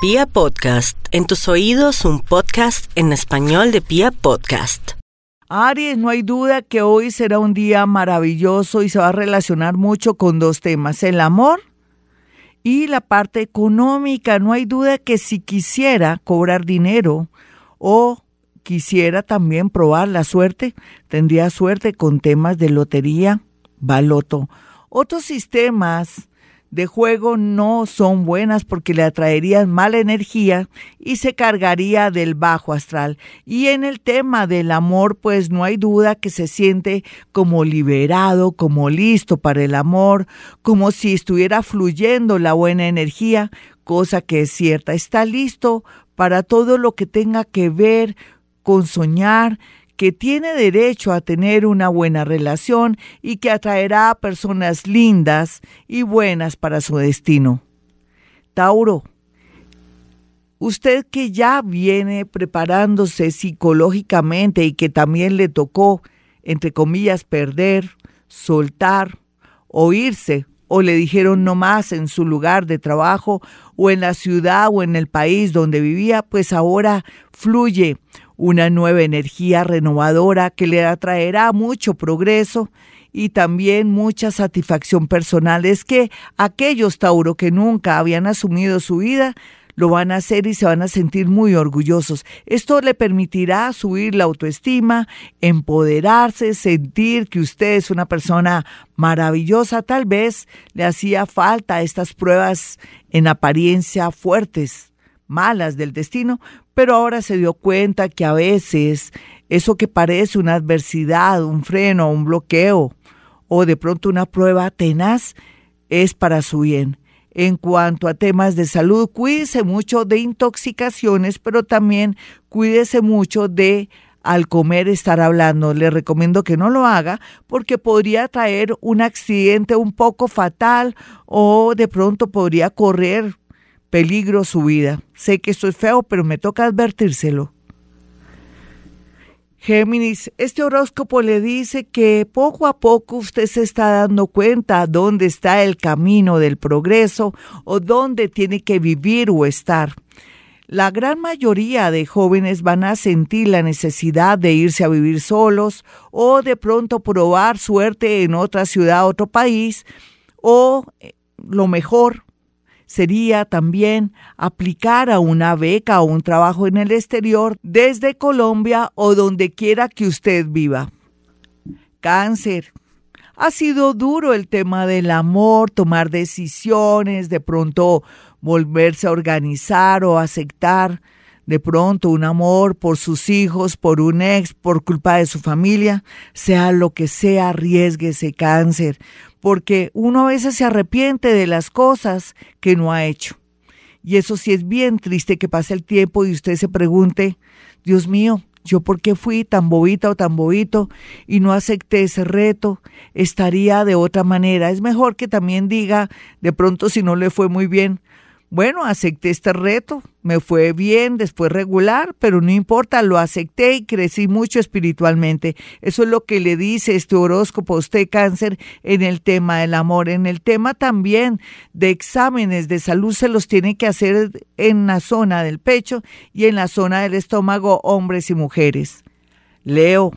Pia Podcast, en tus oídos un podcast en español de Pia Podcast. Aries, no hay duda que hoy será un día maravilloso y se va a relacionar mucho con dos temas, el amor y la parte económica. No hay duda que si quisiera cobrar dinero o quisiera también probar la suerte, tendría suerte con temas de lotería, baloto. Otros sistemas de juego no son buenas porque le atraerían mala energía y se cargaría del bajo astral. Y en el tema del amor, pues no hay duda que se siente como liberado, como listo para el amor, como si estuviera fluyendo la buena energía, cosa que es cierta. Está listo para todo lo que tenga que ver con soñar, que tiene derecho a tener una buena relación y que atraerá a personas lindas y buenas para su destino. Tauro, usted que ya viene preparándose psicológicamente y que también le tocó, entre comillas, perder, soltar o irse, o le dijeron no más en su lugar de trabajo o en la ciudad o en el país donde vivía, pues ahora fluye una nueva energía renovadora que le atraerá mucho progreso y también mucha satisfacción personal. Es que aquellos Tauro que nunca habían asumido su vida, lo van a hacer y se van a sentir muy orgullosos. Esto le permitirá subir la autoestima, empoderarse, sentir que usted es una persona maravillosa. Tal vez le hacía falta estas pruebas en apariencia fuertes, malas del destino, pero ahora se dio cuenta que a veces eso que parece una adversidad, un freno, un bloqueo o de pronto una prueba tenaz es para su bien. En cuanto a temas de salud, cuídese mucho de intoxicaciones, pero también cuídese mucho de al comer estar hablando. Le recomiendo que no lo haga porque podría traer un accidente un poco fatal o de pronto podría correr peligro su vida. Sé que esto es feo, pero me toca advertírselo. Géminis, este horóscopo le dice que poco a poco usted se está dando cuenta dónde está el camino del progreso o dónde tiene que vivir o estar. La gran mayoría de jóvenes van a sentir la necesidad de irse a vivir solos o de pronto probar suerte en otra ciudad, otro país o eh, lo mejor, sería también aplicar a una beca o un trabajo en el exterior desde Colombia o donde quiera que usted viva. Cáncer. Ha sido duro el tema del amor, tomar decisiones, de pronto volverse a organizar o aceptar de pronto un amor por sus hijos, por un ex, por culpa de su familia, sea lo que sea, ese cáncer, porque uno a veces se arrepiente de las cosas que no ha hecho. Y eso sí es bien triste que pase el tiempo y usted se pregunte, Dios mío, yo por qué fui tan bobita o tan bobito y no acepté ese reto, estaría de otra manera. Es mejor que también diga, de pronto si no le fue muy bien, bueno, acepté este reto, me fue bien, después regular, pero no importa, lo acepté y crecí mucho espiritualmente. Eso es lo que le dice este horóscopo a usted, cáncer, en el tema del amor. En el tema también de exámenes de salud se los tiene que hacer en la zona del pecho y en la zona del estómago, hombres y mujeres. Leo,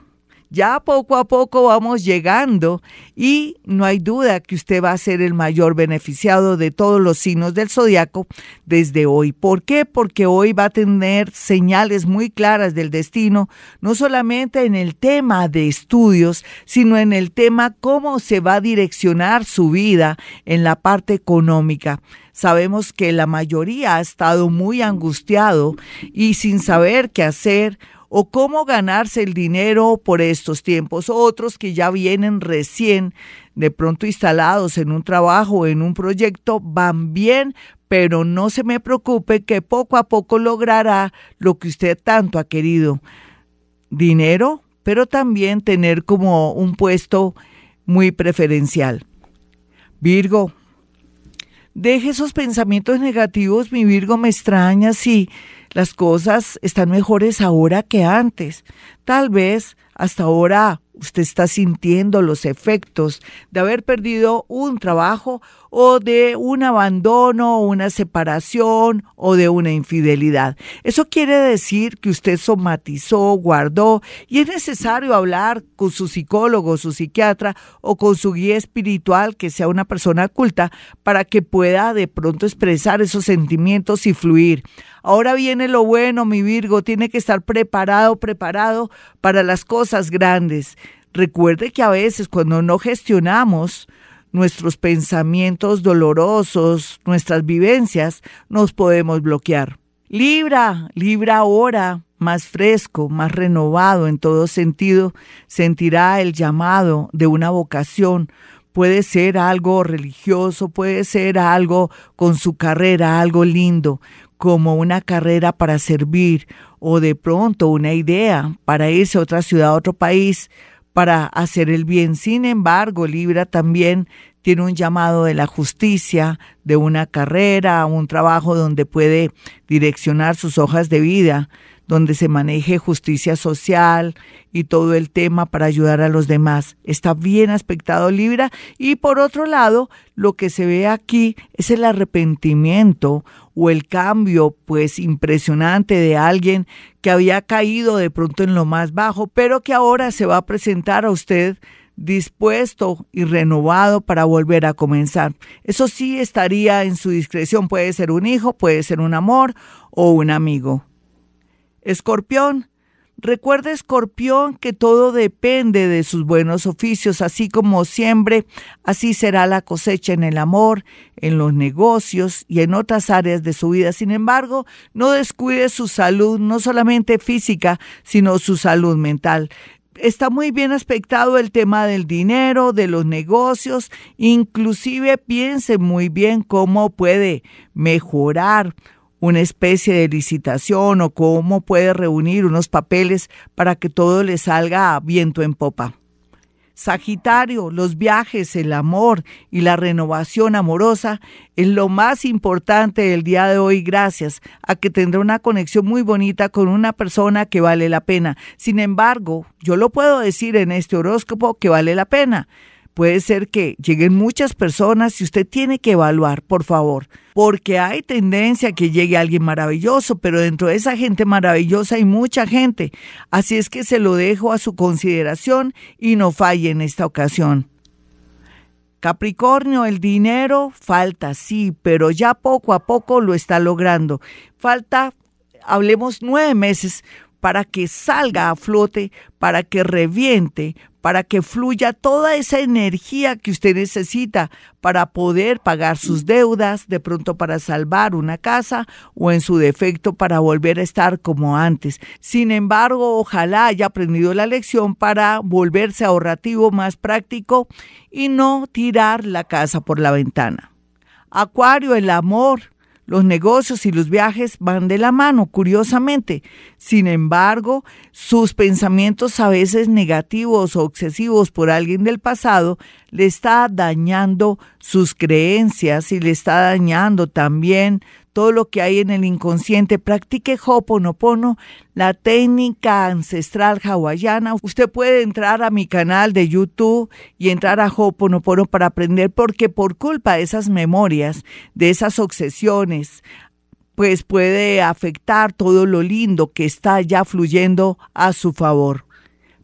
ya poco a poco vamos llegando y no hay duda que usted va a ser el mayor beneficiado de todos los signos del zodiaco desde hoy. ¿Por qué? Porque hoy va a tener señales muy claras del destino, no solamente en el tema de estudios, sino en el tema cómo se va a direccionar su vida en la parte económica. Sabemos que la mayoría ha estado muy angustiado y sin saber qué hacer o cómo ganarse el dinero por estos tiempos. Otros que ya vienen recién de pronto instalados en un trabajo o en un proyecto van bien, pero no se me preocupe que poco a poco logrará lo que usted tanto ha querido. Dinero, pero también tener como un puesto muy preferencial. Virgo, deje esos pensamientos negativos, mi Virgo me extraña, sí las cosas están mejores ahora que antes. Tal vez hasta ahora usted está sintiendo los efectos de haber perdido un trabajo o de un abandono, una separación o de una infidelidad. Eso quiere decir que usted somatizó, guardó y es necesario hablar con su psicólogo, su psiquiatra o con su guía espiritual que sea una persona culta para que pueda de pronto expresar esos sentimientos y fluir. Ahora viene lo bueno, mi Virgo, tiene que estar preparado, preparado para las cosas grandes. Recuerde que a veces cuando no gestionamos nuestros pensamientos dolorosos, nuestras vivencias, nos podemos bloquear. Libra, Libra ahora, más fresco, más renovado en todo sentido, sentirá el llamado de una vocación. Puede ser algo religioso, puede ser algo con su carrera, algo lindo, como una carrera para servir o de pronto una idea para irse a otra ciudad, a otro país, para hacer el bien. Sin embargo, Libra también tiene un llamado de la justicia, de una carrera, un trabajo donde puede direccionar sus hojas de vida, donde se maneje justicia social y todo el tema para ayudar a los demás. Está bien aspectado Libra y por otro lado, lo que se ve aquí es el arrepentimiento o el cambio pues impresionante de alguien que había caído de pronto en lo más bajo, pero que ahora se va a presentar a usted dispuesto y renovado para volver a comenzar. Eso sí estaría en su discreción, puede ser un hijo, puede ser un amor o un amigo. Escorpión, Recuerde, escorpión, que todo depende de sus buenos oficios, así como siempre, así será la cosecha en el amor, en los negocios y en otras áreas de su vida. Sin embargo, no descuide su salud, no solamente física, sino su salud mental está muy bien aspectado el tema del dinero, de los negocios, inclusive piense muy bien cómo puede mejorar una especie de licitación o cómo puede reunir unos papeles para que todo le salga a viento en popa. Sagitario, los viajes, el amor y la renovación amorosa es lo más importante del día de hoy gracias a que tendrá una conexión muy bonita con una persona que vale la pena. Sin embargo, yo lo puedo decir en este horóscopo que vale la pena puede ser que lleguen muchas personas y usted tiene que evaluar, por favor, porque hay tendencia a que llegue alguien maravilloso, pero dentro de esa gente maravillosa hay mucha gente. Así es que se lo dejo a su consideración y no falle en esta ocasión. Capricornio, el dinero falta, sí, pero ya poco a poco lo está logrando. Falta, hablemos nueve meses para que salga a flote, para que reviente, para que fluya toda esa energía que usted necesita para poder pagar sus deudas, de pronto para salvar una casa o en su defecto para volver a estar como antes. Sin embargo, ojalá haya aprendido la lección para volverse ahorrativo más práctico y no tirar la casa por la ventana. Acuario, el amor los negocios y los viajes van de la mano, curiosamente. Sin embargo, sus pensamientos a veces negativos o obsesivos por alguien del pasado le está dañando sus creencias y le está dañando también todo lo que hay en el inconsciente. Practique Hoponopono, la técnica ancestral hawaiana. Usted puede entrar a mi canal de YouTube y entrar a Hoponopono para aprender porque por culpa de esas memorias, de esas obsesiones, pues puede afectar todo lo lindo que está ya fluyendo a su favor.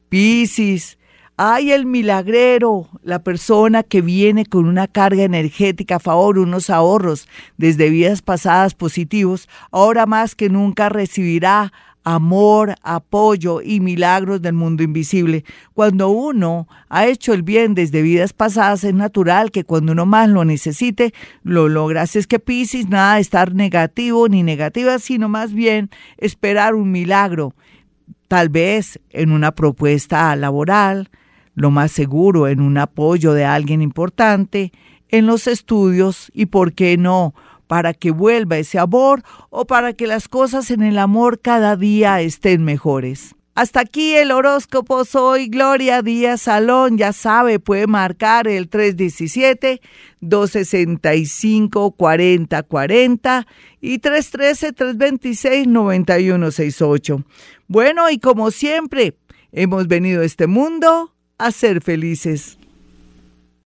Piscis, Ay, el milagrero, la persona que viene con una carga energética a favor, unos ahorros desde vidas pasadas positivos, ahora más que nunca recibirá amor, apoyo y milagros del mundo invisible. Cuando uno ha hecho el bien desde vidas pasadas, es natural que cuando uno más lo necesite, lo logra. Así es que Piscis, nada de estar negativo ni negativa, sino más bien esperar un milagro, tal vez en una propuesta laboral, lo más seguro en un apoyo de alguien importante, en los estudios y, ¿por qué no?, para que vuelva ese amor o para que las cosas en el amor cada día estén mejores. Hasta aquí el horóscopo. Soy Gloria Díaz Salón. Ya sabe, puede marcar el 317-265-4040 y 313-326-9168. Bueno, y como siempre, hemos venido a este mundo a ser felices.